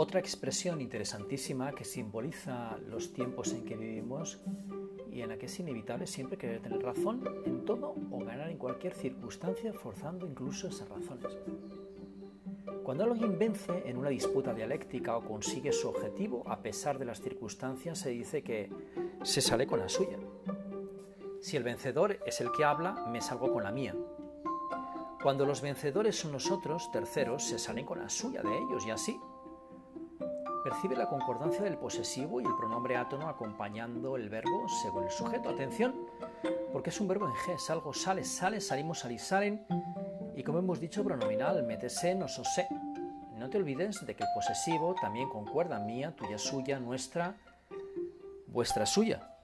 Otra expresión interesantísima que simboliza los tiempos en que vivimos y en la que es inevitable siempre querer tener razón en todo o ganar en cualquier circunstancia forzando incluso esas razones. Cuando alguien vence en una disputa dialéctica o consigue su objetivo a pesar de las circunstancias, se dice que se sale con la suya. Si el vencedor es el que habla, me salgo con la mía. Cuando los vencedores son nosotros, terceros, se salen con la suya de ellos y así. Percibe la concordancia del posesivo y el pronombre átono acompañando el verbo según el sujeto. Atención, porque es un verbo en G, es algo sale, sale, salimos, salís, salen. Y como hemos dicho, pronominal, métese, sé. No te olvides de que el posesivo también concuerda mía, tuya, suya, nuestra, vuestra, suya.